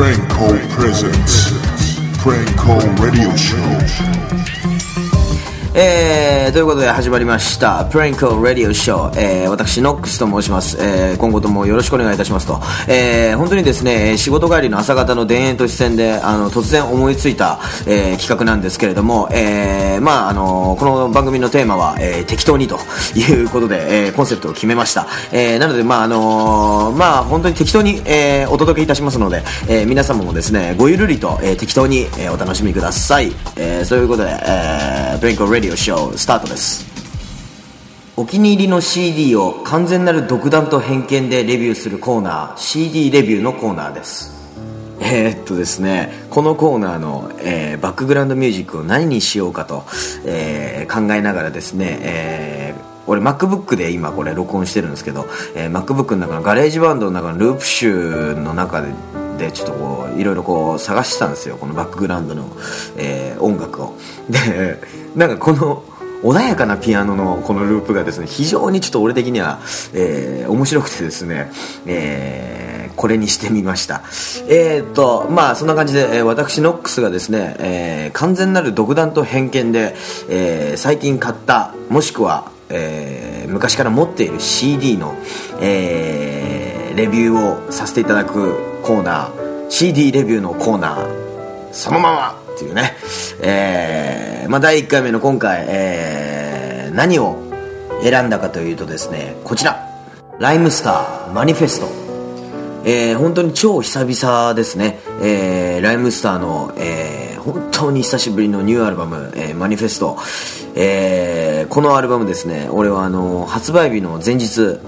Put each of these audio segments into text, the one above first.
Frank Cole Presents, Frank Cole Radio Show. えー、ということで始まりましたプレインコーラディオショー、えー、私ノックスと申します、えー、今後ともよろしくお願いいたしますと、えー、本当にですね仕事帰りの朝方の田園都市線であの突然思いついた、えー、企画なんですけれども、えー、まああのこの番組のテーマは、えー、適当にということで、えー、コンセプトを決めました、えー、なのでまああのまあ本当に適当に、えー、お届けいたしますので、えー、皆様もですねごゆるりと、えー、適当に、えー、お楽しみください、えー、そういうことで、えー、プレンコラディオショースタートです。お気に入りの CD を完全なる独断と偏見でレビューするコーナー CD レビューのコーナーです。えー、っとですねこのコーナーの、えー、バックグラウンドミュージックを何にしようかと、えー、考えながらですね、えー俺 MacBook で今これ録音してるんですけど、えー、MacBook の中のガレージバンドの中のループ集の中ででちょっとこういろいろこう探してたんですよ。このバックグラウンドの、えー、音楽を。でなんかこの穏やかなピアノのこのループがですね非常にちょっと俺的には、えー、面白くてですね、えー、これにしてみました。えー、っとまあそんな感じで、え、私ノックスがですね、えー、完全なる独断と偏見で、えー、最近買ったもしくは、えー、昔から持っている CD の、えー、レビューをさせていただくコーナー CD レビューのコーナーそのままっていうね、えーまあ、第1回目の今回、えー、何を選んだかというとですねこちら。ライムスターマニフェスト。えー、本当に超久々ですね、えー、ライムスターの、えー、本当に久しぶりのニューアルバム、えー、マニフェスト、えー、このアルバムですね俺はあの発売日の前日、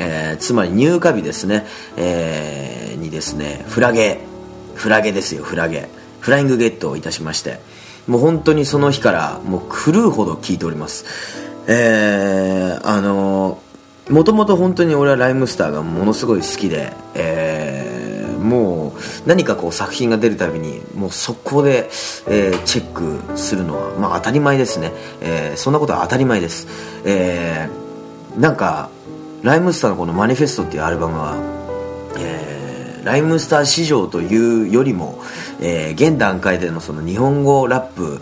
えー、つまり入荷日ですね、えー、にですねフラゲ。フラゲですよフラゲ。フライングゲットをいたしまして。もう本当にその日からもう狂うほど聴いております。えー、あのもともと本当に俺はライムスターがものすごい好きで、えー、もう何かこう作品が出るたびにもう速攻で、えー、チェックするのは、まあ、当たり前ですね、えー、そんなことは当たり前です、えー、なんかライムスターのこの「マニフェスト」っていうアルバムは、えー、ライムスター市場というよりも、えー、現段階でのその日本語ラップ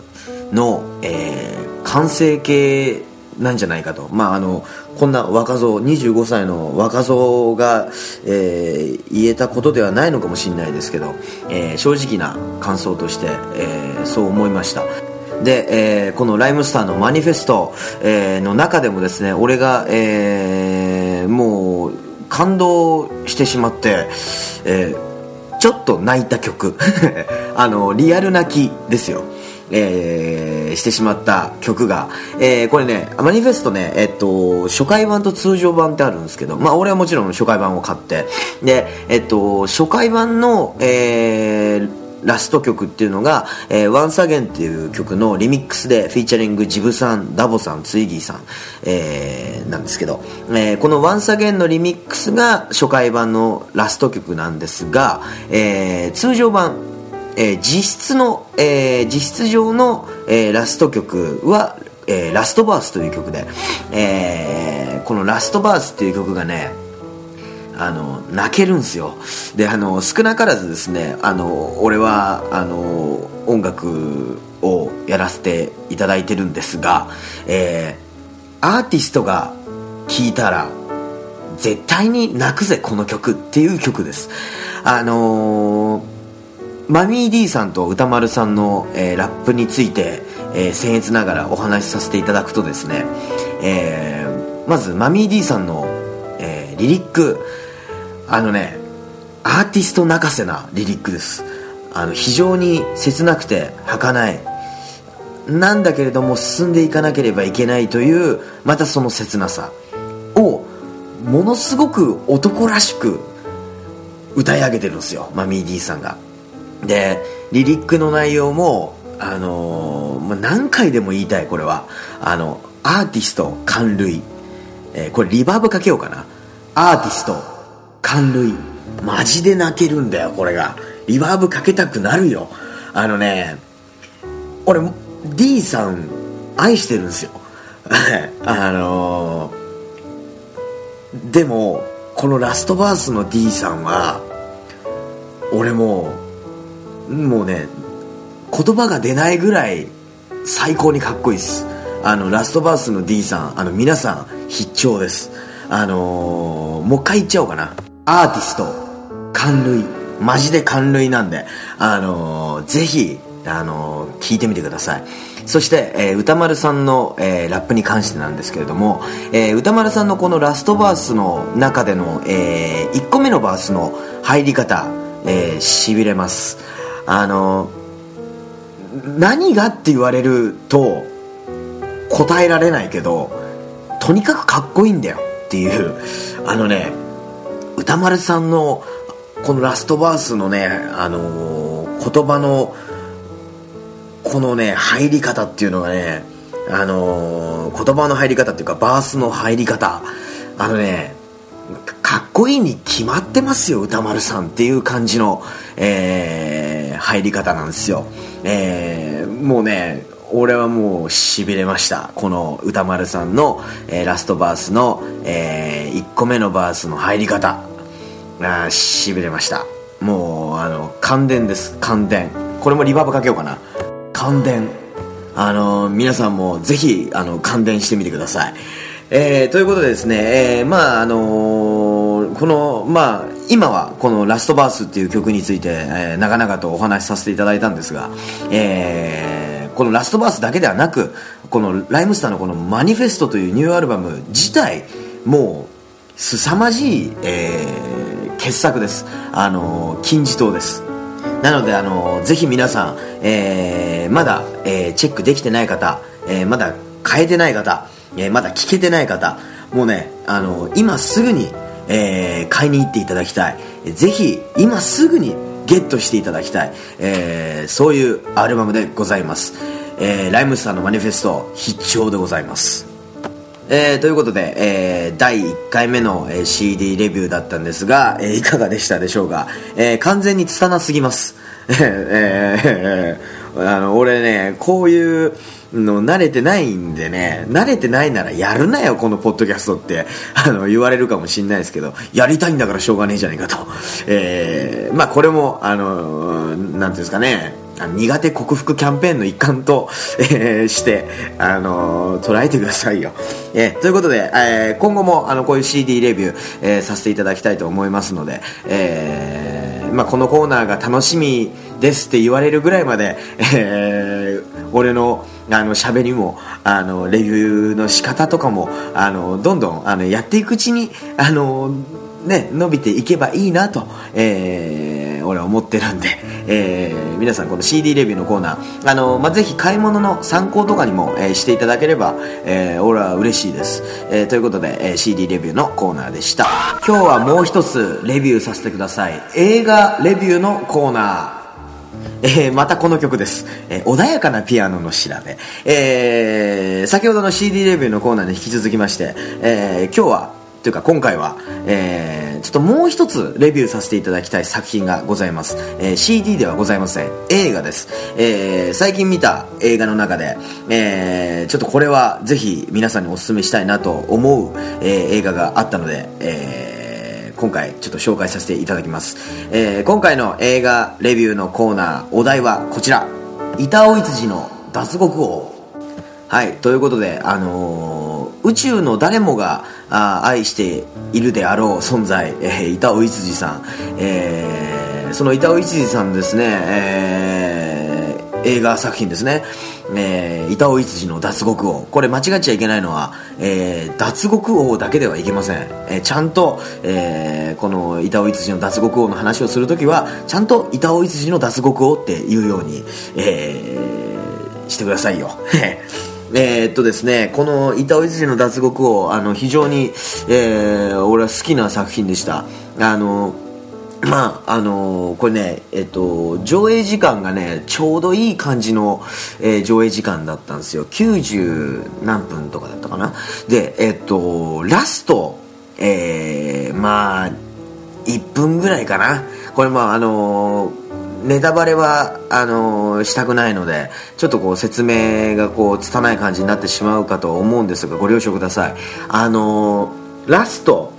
の、えー、完成形なんじゃないかと、まあ、あのこんな若造25歳の若造が、えー、言えたことではないのかもしれないですけど、えー、正直な感想として、えー、そう思いました。で、えー、このライムスターのマニフェスト、えー、の中でもですね俺が、えー、もう感動してしまって、えー、ちょっと泣いた曲。あのリアル泣きですよ。えー、してしまった曲が、えー、これね、マニフェストね、えっと、初回版と通常版ってあるんですけど、まあ俺はもちろん初回版を買って、で、えっと、初回版の、えー、ラスト曲っていうのが、えー、Once Again っていう曲のリミックスでフィーチャリングジブさん、ダボさん、ツイギーさん、えー、なんですけど、えー、この Once Again のリミックスが初回版のラスト曲なんですが、えー、通常版、えー、実質の、えー、実質上の、えー、ラスト曲は、えー、ラストバースという曲で、えー、このラストバースっていう曲がねあの泣けるんすよ。であの少なからずですねあの俺はあの音楽をやらせていただいてるんですが、えー、アーティストが聴いたら絶対に泣くぜこの曲っていう曲です。あのーマミー D さんと歌丸さんの、えー、ラップについて、えー、僭越ながらお話しさせていただくとですね、えー、まずマミー D さんの、えリリックあのねアーティスト泣かせなリリックです。あの非常に切なくて儚い。なんだけれども進んでいかなければいけないというまたその切なさをものすごく男らしく歌い上げてるんですよ。マミー D さんが。でリリックの内容もあのー、何回でも言いたいこれは。あのアーティスト感類、えー、これリバーブかけようかな。アーティスト感類。マジで泣けるんだよこれが。リバーブかけたくなるよ。あのね俺 D さん愛してるんですよ。あのー、でもこのラストバースの D さんは俺ももうね言葉が出ないぐらい最高にかっこいいです。あのラストバースの D さんあの皆さん必聴です。あのー、もう一回言っちゃおうかな。アーティスト。感類。マジで感類なんで。あのー、ぜひあのー、聞いてみてください。そして、えー、歌丸さんの、えー、ラップに関してなんですけれども、えー、歌丸さんのこのラストバースの中での、えー、1個目のバースの入り方、えー、しびれます。あの何がって言われると答えられないけどとにかくかっこいいんだよっていう。あのね歌丸さんのこのラストバースのね、あのー、言葉のこのね入り方っていうのがね、あのー、言葉の入り方っていうかバースの入り方。あのねかっこいいに決まってますよ歌丸さんっていう感じの、えー、入り方なんですよ、えー、もうね俺はもうしびれました。この歌丸さんの、えー、ラストバースの、えー、1個目のバースの入り方。あしびれました。もうあの感電です。感電。これもリバーブかけようかな。感電。あの皆さんもぜひあの感電してみてください。えー、ということでですね、えー、まああのー、このまあ今はこの「ラストバース」っていう曲について、えー、長々とお話しさせていただいたんですが、えー、この「ラストバース」だけではなくこのライムスターのこの「マニフェスト」というニューアルバム自体もう凄まじい、えー、傑作です。あの金字塔です。なのであのぜひ皆さん、えー、まだ、えー、チェックできてない方、えー、まだ変えてない方え、まだ聞けてない方もうねあの今すぐに、え、買いに行っていただきたい。ぜひ今すぐにゲットしていただきたい、え、そういうアルバムでございます、え、ライムスターのマニフェスト必聴でございます。えー、ということで、えー、第1回目の、えー、CD レビューだったんですが、えー、いかがでしたでしょうか、えー、完全に拙すぎます、えー、あの俺ねこういうの慣れてないんでね慣れてないならやるなよこのポッドキャストって。あの言われるかもしれないですけどやりたいんだからしょうがねえじゃねえかと、えー、まあこれもあのなんていうんですかね苦手克服キャンペーンの一環と、えー、して、あのー、捉えてくださいよ。えー、ということで、えー、今後もあのこういう CD レビュー、えー、させていただきたいと思いますので、えーまあ、このコーナーが楽しみですって言われるぐらいまで、えー、俺のあの喋りもあのレビューの仕方とかもあのどんどんあのやっていくうちにあの、ね、伸びていけばいいなと、えー、俺は思ってるんで、えー、皆さんこの CD レビューのコーナーあの、まあ、ぜひ買い物の参考とかにも、えー、していただければ、えー、俺は嬉しいです、えー、ということで、えー、CD レビューのコーナーでした。今日はもう一つレビューさせてください。映画レビューのコーナー。えー、またこの曲です、えー、穏やかなピアノの調べ、えー、先ほどの CD レビューのコーナーに引き続きまして、え今日はというか今回は、えー、ちょっともう一つレビューさせていただきたい作品がございます、えー、CD ではございません。映画です、えー、最近見た映画の中で、えー、ちょっとこれはぜひ皆さんにお勧めしたいなと思う、えー、映画があったので、えー今回ちょっと紹介させていただきます、えー、今回の映画レビューのコーナーお題はこちら。板尾羊の脱獄王。はいということであのー、宇宙の誰もが愛しているであろう存在、えー、板尾羊さん、えー、その板尾羊さんですね、えー、映画作品ですね。えー、板尾羊の脱獄王。これ間違っちゃいけないのは、えー、脱獄王だけではいけません、えー、ちゃんと、えー、この板尾羊の脱獄王の話をするときはちゃんと板尾羊の脱獄王っていうように、えー、してくださいよ。えー、っとですね、この板尾羊の脱獄王あの非常に、えー、俺は好きな作品でした。あのまああのー、これね、えっと、上映時間がねちょうどいい感じの、えー、上映時間だったんですよ。90何分とかだったかな。でえっとラスト、えー、まあ1分ぐらいかな。これまああのーネタバレはあのー、したくないのでちょっとこう説明がこう拙い感じになってしまうかと思うんですがご了承ください。あのー、ラスト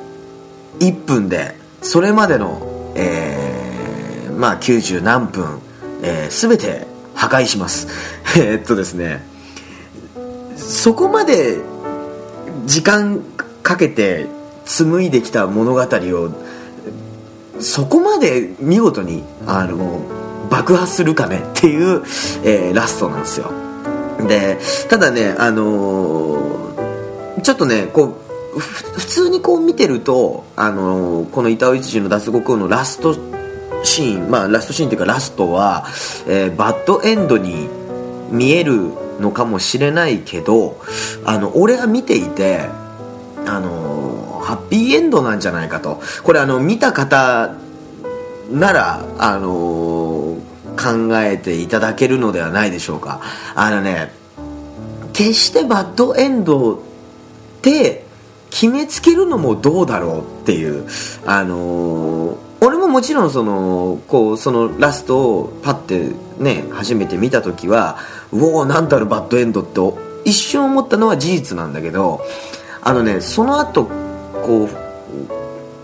1分でそれまでのえー、まあ90何分えー、全て破壊します。えっとですねそこまで時間かけて紡いできた物語をそこまで見事にあの爆破するかねっていう、えーラストなんですよ。でただねあのーちょっとねこうふ普通にこう見てると、あのーこの板尾一次の脱獄王のラストシーンまあラストシーンというかラストは、えーバッドエンドに見えるのかもしれないけどあの俺は見ていてあのハッピーエンドなんじゃないかと。これあの見た方ならあの考えていただけるのではないでしょうか。あのね決してバッドエンドって決めつけるのもどうだろうっていう。あの俺ももちろんそのこうそのラストをパッてね初めて見た時はうおーなんだろバッドエンドって一瞬思ったのは事実なんだけどあのねその後こう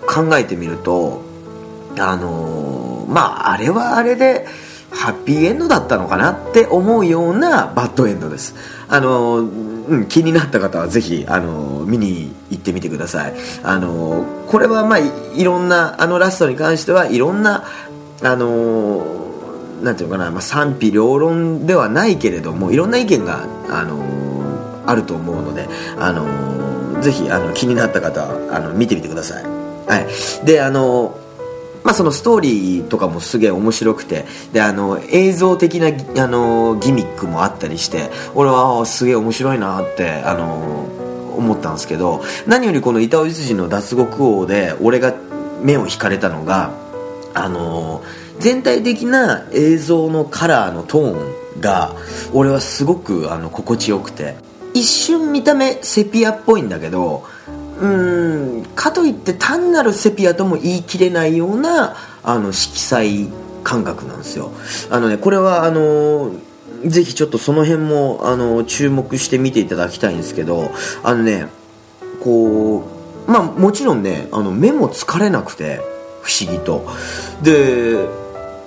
考えてみるとあのーまああれはあれでハッピーエンドだったのかなって思うようなバッドエンドです。あのーうん、気になった方はぜひ、あのー見に行ってみてください。あのこれはまあいろんなあのラストに関してはいろんなあのーなんていうのかな、まあ、賛否両論ではないけれどもいろんな意見が、あのあると思うので、あのぜひあの気になった方あの見てみてください、はい、であのまあ、そのストーリーとかもすげえ面白くて。であの映像的なあのギミックもあったりして俺はあすげえ面白いなってあの思ったんですけど何よりこの板尾実の脱獄王で俺が目を引かれたのがあの全体的な映像のカラーのトーンが俺はすごくあの心地よくて。一瞬見た目セピアっぽいんだけどうんかといって単なるセピアとも言い切れないようなあの色彩感覚なんですよ。あのねこれはあのぜひちょっとその辺もあの注目して見ていただきたいんですけどあのねこうまあもちろんねあの目も疲れなくて不思議と。で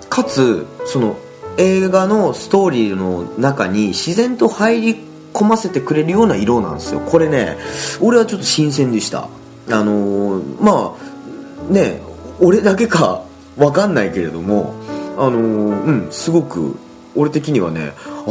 かつその映画のストーリーの中に自然と入り込ませてくれるような色なんですよ。これね俺はちょっと新鮮でした。あのーまあね俺だけかわかんないけれどもあのーうんすごく俺的にはねああ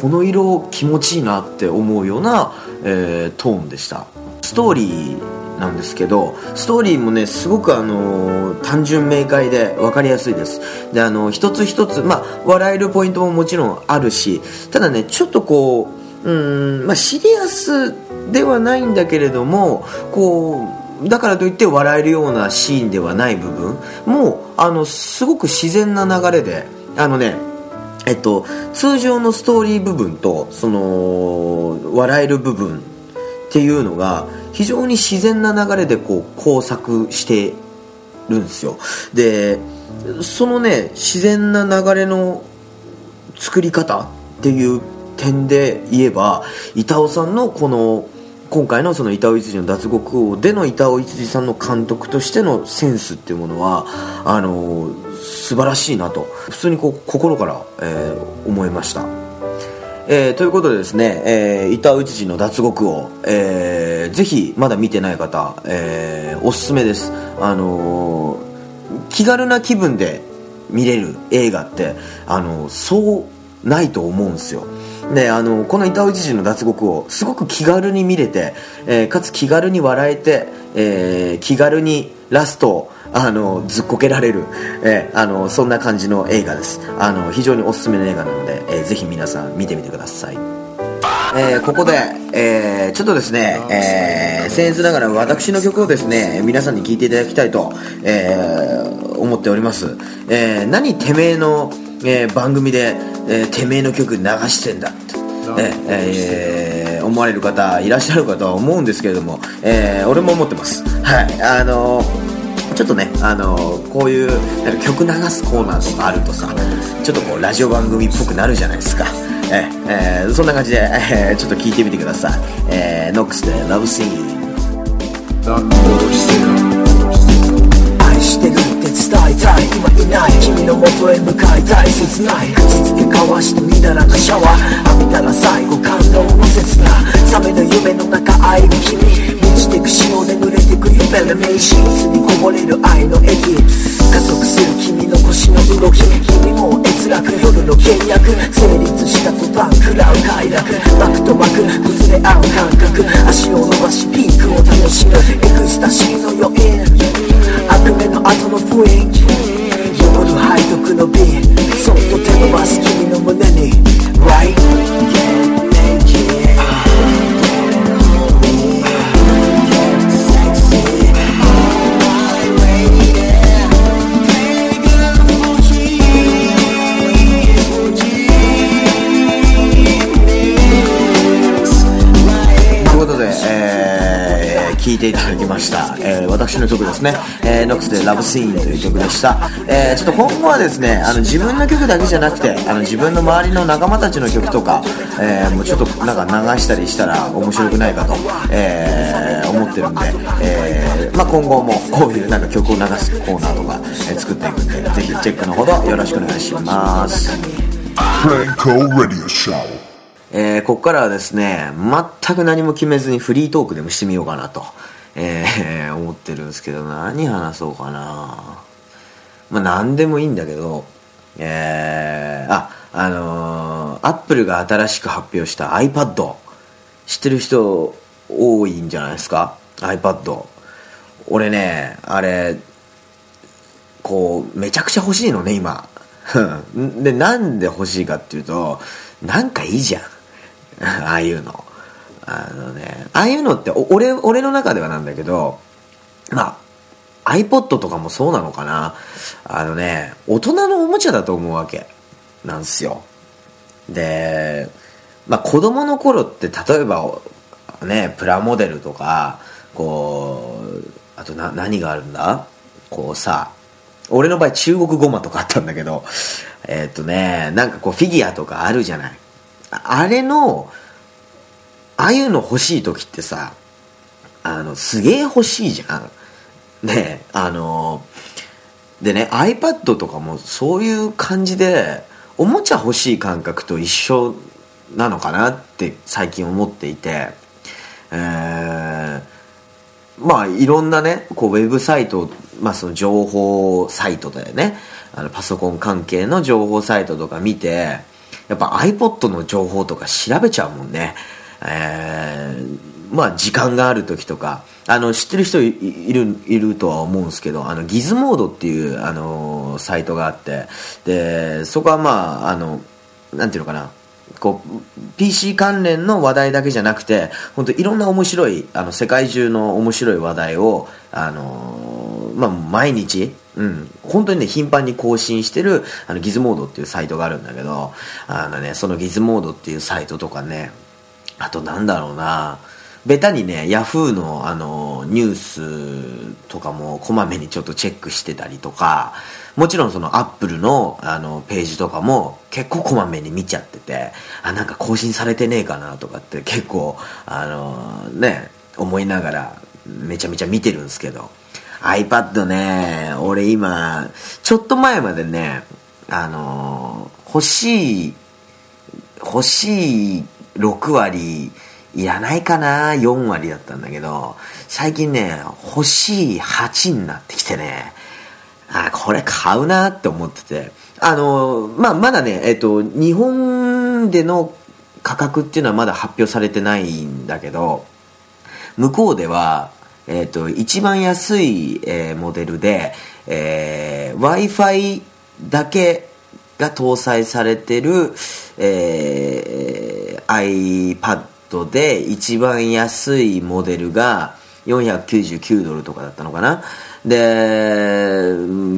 この色気持ちいいなって思うような、えートーンでした。ストーリーなんですけどストーリーもねすごくあのー単純明快で分かりやすいです。であの一つ一つまあ笑えるポイントももちろんあるしただねちょっとこううんまあシリアスではないんだけれどもこうだからといって笑えるようなシーンではない部分もあのすごく自然な流れであのねえっと、通常のストーリー部分とその笑える部分っていうのが非常に自然な流れでこう交錯してるんですよ。でそのね自然な流れの作り方っていう点で言えば板尾さんのこの今回のその板尾一次の脱獄王での板尾一次さんの監督としてのセンスっていうものはあの素晴らしいなと普通にこう心から、えー思いました。えーということでですね、えー、板尾一次の脱獄王、えーぜひまだ見てない方、えーおすすめです。あのー気軽な気分で見れる映画って、あのーそうないと思うんですよ。であのこの板尾一次の脱獄をすごく気軽に見れて、えーかつ気軽に笑えて、えー気軽にラストをあのずっこけられる、えーあのそんな感じの映画です。あの非常におすすめの映画なので、えーぜひ皆さん見てみてください。えーここで、えーちょっとですね、えー、僭越ながら私の曲をですね皆さんに聴いていただきたいと、えー思っております、えー何てめえの、えー番組で、えーてめえの曲流してんだ。って、えーえー思われる方いらっしゃるかとは思うんですけれども、えー俺も思ってます。はい。あのーちょっとね、あのーこういうなんか曲流すコーナーとかあるとさちょっとこうラジオ番組っぽくなるじゃないですか。ええーそんな感じで、えーちょっと聞いてみてください、えーノックスで「ラブシーン」愛してるって伝えたい今いない君の元へ向かいたい切ない口づけ交わしてみだらなシャワー浴びたら最後感動の刹那冷めの夢の中会える君満ちてく潮で濡れてく夢の名シーツにこぼれる愛の液加速する君の腰の動き君も閲楽夜の契約成立した途端食らう快楽膜と膜崩れ合う感覚足を伸ばしピークを楽しむエクスタシーの余韻悪夢の後の雰囲気私の曲ですね、えー、ノックスで「ラブシーンという曲でした、えーちょっと今後はですねあの自分の曲だけじゃなくてあの自分の周りの仲間たちの曲とか、えーもうちょっとなんか流したりしたら面白くないかと、えー思ってるんで、えーまあ、今後もこういうなんか曲を流すコーナーとか、えー作っていくんでぜひチェックのほどよろしくお願いします。えーここからはですね、全く何も決めずにフリートークでもしてみようかなと、えー思ってるんですけど、何話そうかな。まあ、何でもいいんだけど、えー、あ、あのー、アップルが新しく発表した iPad、知ってる人多いんじゃないですか ?iPad。俺ね、あれ、こうめちゃくちゃ欲しいのね今 でなんで欲しいかっていうとなんかいいじゃんああいうのあのねああいうのって俺俺の中ではなんだけどまあ iPod とかもそうなのかな。あのね大人のおもちゃだと思うわけ。なんすよ。でまあ子供の頃って例えばねプラモデルとかこうあとな何があるんだ？こうさ俺の場合中国ゴマとかあったんだけどえーっとねなんかこうフィギュアとかあるじゃない。あれのああいうの欲しい時ってさあのすげえ欲しいじゃん。ねあのでね iPad とかもそういう感じでおもちゃ欲しい感覚と一緒なのかなって最近思っていてえーまあいろんなねこうウェブサイト、まあ、その情報サイトだよね。あのパソコン関係の情報サイトとか見てやっぱ iPod の情報とか調べちゃうもんね。えーまあ時間がある時とかあの知ってる人いるいるとは思うんですけどあのギズモードっていうあのサイトがあってでそこはまああのなんていうのかなこう PC 関連の話題だけじゃなくて本当いろんな面白いあの世界中の面白い話題をあのまあ毎日うん、本当にね頻繁に更新してるあのギズモードっていうサイトがあるんだけどあのねそのギズモードっていうサイトとかねあとなんだろうな。ベタにねヤフーのあのニュースとかもこまめにちょっとチェックしてたりとかもちろんそのアップルのあのページとかも結構こまめに見ちゃっててあなんか更新されてねえかなとかって結構あのね思いながらめちゃめちゃ見てるんですけど。iPad ね俺今ちょっと前までねあの欲しい欲しい6割いらないかな4割だったんだけど最近ね欲しい8になってきてね。あこれ買うなって思ってて。あのまあまだねえっと日本での価格っていうのはまだ発表されてないんだけど向こうでは、えー、と一番安い、えーモデルで、え w i f i だけが搭載されてる、えー iPad で一番安いモデルが499ドルとかだったのかな。で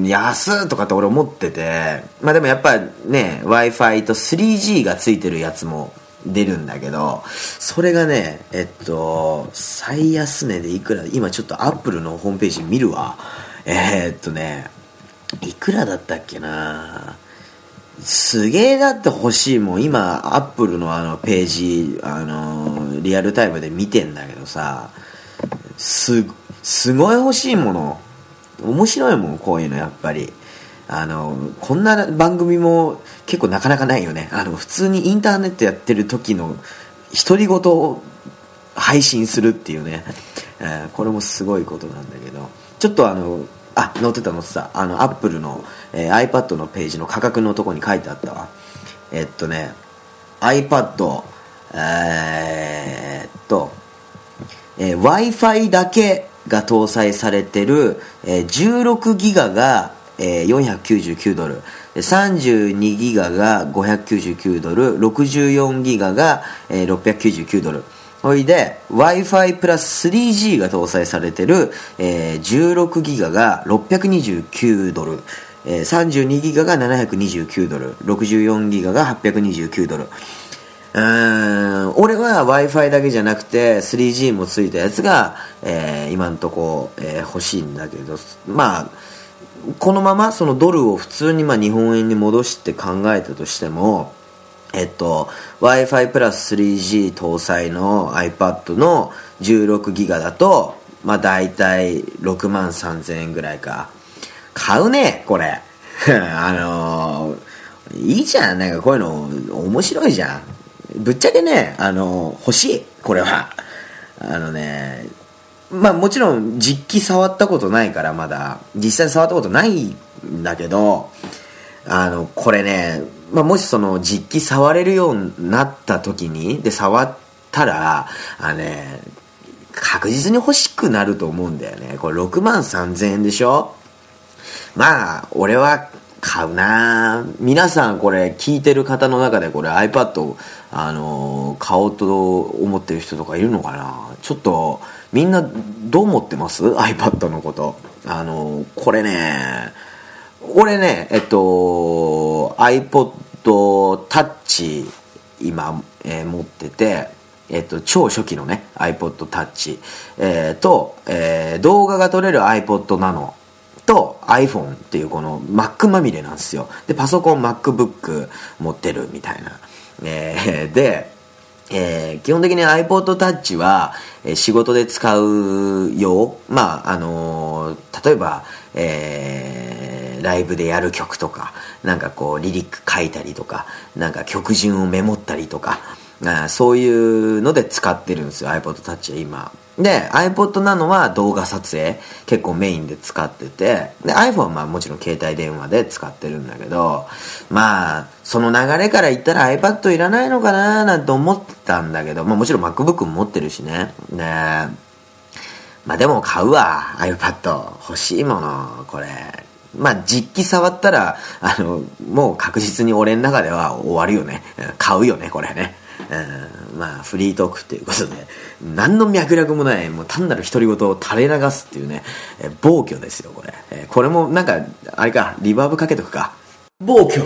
安っとかって俺思ってて。まあでもやっぱね w i f i と 3G がついてるやつも出るんだけどそれがねえっと最安値でいくら今ちょっとアップルのホームページ見るわ。えーっとねいくらだったっけな。すげえだって欲しいもん。今アップルのあのページあのリアルタイムで見てんだけどさすすごい欲しいもの。面白いもんこういうのやっぱり。あのこんな番組も結構なかなかないよね。あの普通にインターネットやってる時の独り言を配信するっていうね、えーこれもすごいことなんだけど。ちょっとあのあ載ってた載ってた。あのアップルの、えー iPad のページの価格のとこに書いてあったわ。えっとね iPad えーっと、え w i f i だけが搭載されてる、えー16ギガが、えー499ドル。32ギガが599ドル。64ギガが、えー699ドル。ほいで w i f i プラス 3G が搭載されてる、えー16ギガが629ドルえ32ギガが729ドル64ギガが829ドル。うーん俺は w i f i だけじゃなくて 3G もついたやつが、えー今んとこ、えー欲しいんだけどまあこのままそのドルを普通にまあ日本円に戻して考えたとしてもえっと w i f i プラス 3G 搭載の iPad の16ギガだとまあ大体6万3000円ぐらいか。買うねこれ。あのーいいじゃん。なんかこういうの面白いじゃん。ぶっちゃけねあのー欲しいこれは。あのねまあもちろん実機触ったことないからまだ。実際触ったことないんだけどあのこれね、まあ、もしその実機触れるようになった時にで触ったらあのね確実に欲しくなると思うんだよね。これ6万3000円でしょ？まあ俺は買うな。皆さんこれ聞いてる方の中でこれ iPad あの買おうと思ってる人とかいるのかな？ちょっとみんなどう思ってます？iPad のこと。あのこれね俺ねえっと iPod Touch 今、えー持っててえっと、超初期のね iPod Touch、えーと、えー動画が撮れる iPod Nano と iPhone っていうこの Mac まみれなんですよ。でパソコン MacBook 持ってるみたいな、えーで、えー基本的に iPod Touch は、え仕事で使う用。まああのー例えば、えーライブでやる曲とかなんかこうリリック書いたりとかなんか曲順をメモったりとかあそういうので使ってるんですよ iPod Touch は今。で iPod なのは動画撮影結構メインで使っててで iPhone はまあもちろん携帯電話で使ってるんだけどまあその流れから言ったら iPad いらないのかななんて思ってたんだけど、まあ、もちろん MacBook も持ってるしね。でまあでも買うわ iPad 欲しいものこれ。まあ実機触ったらあのもう確実に俺の中では終わるよね。うん買うよねこれね。うんまあフリートークっていうことで。何の脈絡もないもう単なる独り言を垂れ流すっていうねえ暴挙ですよこれ。えこれもなんかあれかリバーブかけとくか。暴挙。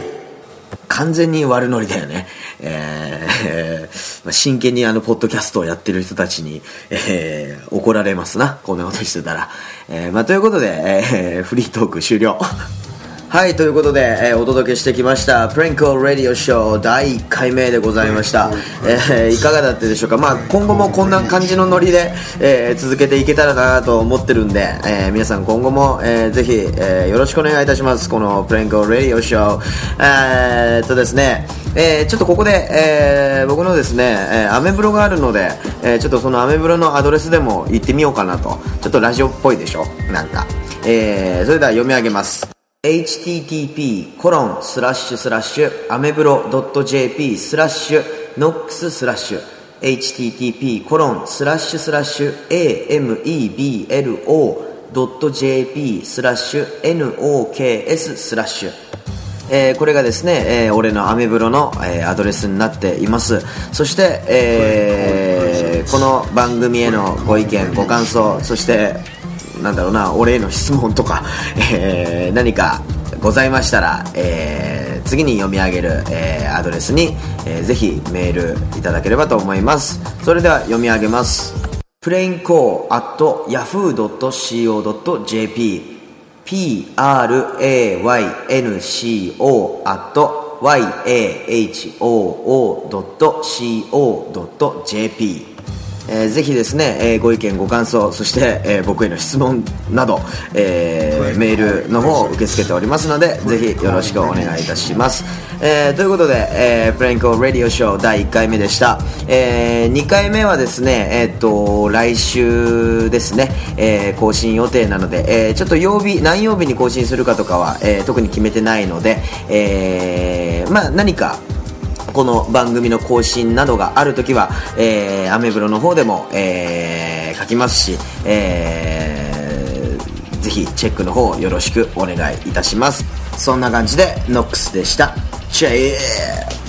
完全に悪ノリだよね。えーまあ真剣にあの、ポッドキャストをやってる人たちに、えー怒られますな。こんなことしてたら。えーまあ、ということで、えーフリートーク終了。はい、ということで、えーお届けしてきました、プレンコレディオショー第1回目でございました。えーいかがだったでしょうか？まあ、今後もこんな感じのノリで、えー続けていけたらなと思ってるんで、え皆さん今後も、えぜひ、えよろしくお願いいたします。このプレンコレディオショー。えーっとですね、えちょっとここで、え僕のですね、えーアメブロがあるので、えちょっとそのアメブロのアドレスでも行ってみようかなと。ちょっとラジオっぽいでしょ？なんか。えそれでは読み上げます。Http コロンスラッシュスラッシュアメブロ .jp スラッシュノックススラッシュ http コロンスラッシュスラッシュ ameblo.jp スラッシュ noks スラッシュ。えーこれがですね、えー俺のアメブロの、えーアドレスになっています。そして、えーこの番組へのご意見ご感想そしてなんだろうな、俺への質問とか、えー、何かございましたら、えー、次に読み上げる、えー、アドレスに、えー、ぜひメールいただければと思います。それでは読み上げます。plainco.yahoo.co.jp prainco.yahoo.co.jp えーぜひですね、えーご意見ご感想そして、えー僕への質問など、えーメールの方を受け付けておりますのでぜひよろしくお願いいたします、えーということで、えープレインコラディオショー第1回目でした、え2回目はですねえーっと来週ですね、えー更新予定なので、えーちょっと曜日何曜日に更新するかとかは、えー特に決めてないので、えーまあ何かこの番組の更新などがあるときは、えーアメブロの方でも、えー書きますし、えーぜひチェックの方よろしくお願いいたします。そんな感じでノックスでした。チェイ